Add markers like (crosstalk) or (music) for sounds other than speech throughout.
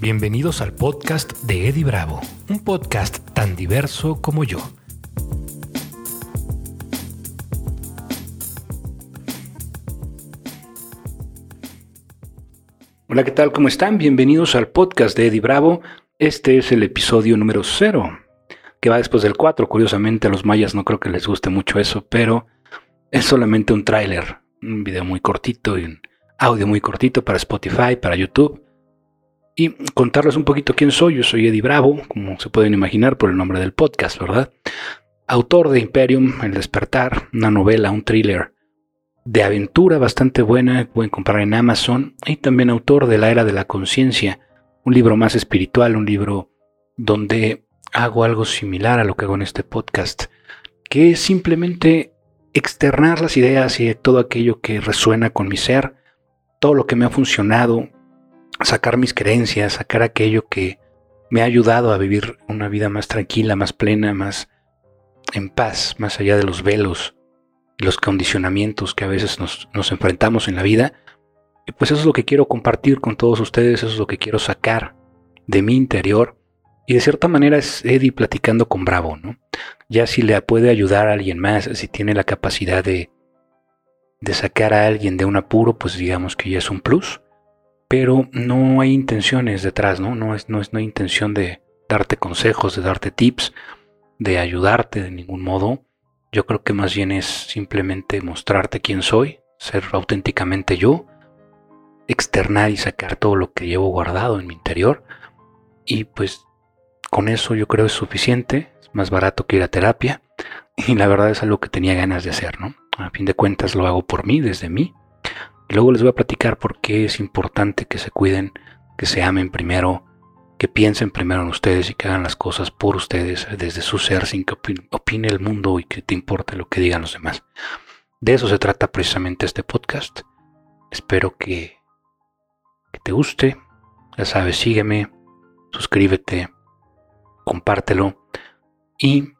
Bienvenidos al podcast de Eddie Bravo, un podcast tan diverso como yo. Hola, ¿qué tal? ¿Cómo están? Bienvenidos al podcast de Eddie Bravo. Este es el episodio número 0, que va después del 4. Curiosamente a los mayas no creo que les guste mucho eso, pero es solamente un tráiler, un video muy cortito y un audio muy cortito para Spotify, para YouTube. Y contarles un poquito quién soy. Yo soy Eddie Bravo, como se pueden imaginar por el nombre del podcast, ¿verdad? Autor de Imperium, El despertar, una novela, un thriller de aventura bastante buena, pueden comprar en Amazon. Y también autor de La Era de la Conciencia, un libro más espiritual, un libro donde hago algo similar a lo que hago en este podcast, que es simplemente externar las ideas y todo aquello que resuena con mi ser, todo lo que me ha funcionado, sacar mis creencias, sacar aquello que me ha ayudado a vivir una vida más tranquila, más plena, más en paz, más allá de los velos y los condicionamientos que a veces nos, nos enfrentamos en la vida. Y pues eso es lo que quiero compartir con todos ustedes, eso es lo que quiero sacar de mi interior. Y de cierta manera es Eddie platicando con Bravo, ¿no? Ya si le puede ayudar a alguien más, si tiene la capacidad de, de sacar a alguien de un apuro, pues digamos que ya es un plus. Pero no hay intenciones detrás, ¿no? No, es, no, es, no hay intención de darte consejos, de darte tips, de ayudarte de ningún modo. Yo creo que más bien es simplemente mostrarte quién soy, ser auténticamente yo, externar y sacar todo lo que llevo guardado en mi interior. Y pues con eso yo creo es suficiente, es más barato que ir a terapia y la verdad es algo que tenía ganas de hacer, ¿no? A fin de cuentas lo hago por mí, desde mí. Y luego les voy a platicar por qué es importante que se cuiden, que se amen primero, que piensen primero en ustedes y que hagan las cosas por ustedes desde su ser sin que opine el mundo y que te importe lo que digan los demás. De eso se trata precisamente este podcast. Espero que, que te guste. Ya sabes, sígueme, suscríbete, compártelo y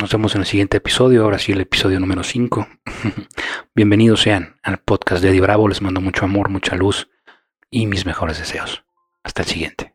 nos vemos en el siguiente episodio, ahora sí el episodio número 5. (laughs) Bienvenidos sean al podcast de Eddie Bravo, les mando mucho amor, mucha luz y mis mejores deseos. Hasta el siguiente.